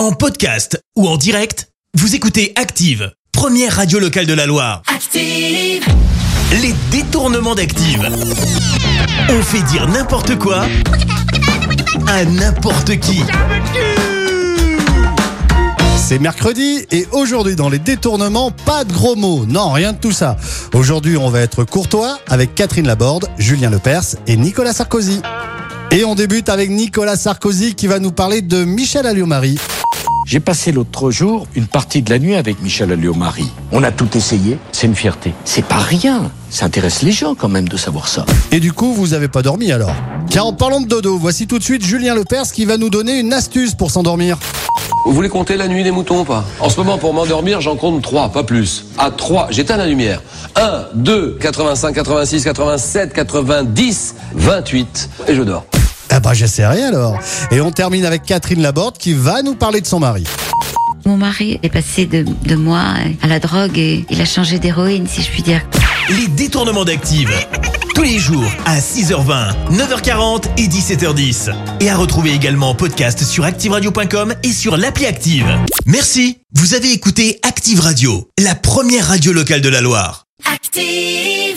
En podcast ou en direct, vous écoutez Active, première radio locale de la Loire. Active. Les détournements d'Active. On fait dire n'importe quoi à n'importe qui. C'est mercredi et aujourd'hui dans les détournements, pas de gros mots. Non, rien de tout ça. Aujourd'hui, on va être courtois avec Catherine Laborde, Julien Lepers et Nicolas Sarkozy. Et on débute avec Nicolas Sarkozy qui va nous parler de Michel Alliot-Marie. J'ai passé l'autre jour une partie de la nuit avec Michel Alliot-Marie. On a tout essayé, c'est une fierté. C'est pas rien, ça intéresse les gens quand même de savoir ça. Et du coup, vous avez pas dormi alors? Car en parlant de dodo, voici tout de suite Julien Lepers qui va nous donner une astuce pour s'endormir. Vous voulez compter la nuit des moutons ou pas? En ce moment, pour m'endormir, j'en compte 3, pas plus. À 3, j'éteins la lumière. 1, 2, 85, 86, 87, 90, 28. Et je dors. Ah bah j'essaierai alors. Et on termine avec Catherine Laborde qui va nous parler de son mari. Mon mari est passé de, de moi à la drogue et il a changé d'héroïne, si je puis dire. Les détournements d'Active. Tous les jours à 6h20, 9h40 et 17h10. Et à retrouver également en podcast sur ActiveRadio.com et sur l'appli Active. Merci. Vous avez écouté Active Radio, la première radio locale de la Loire. Active.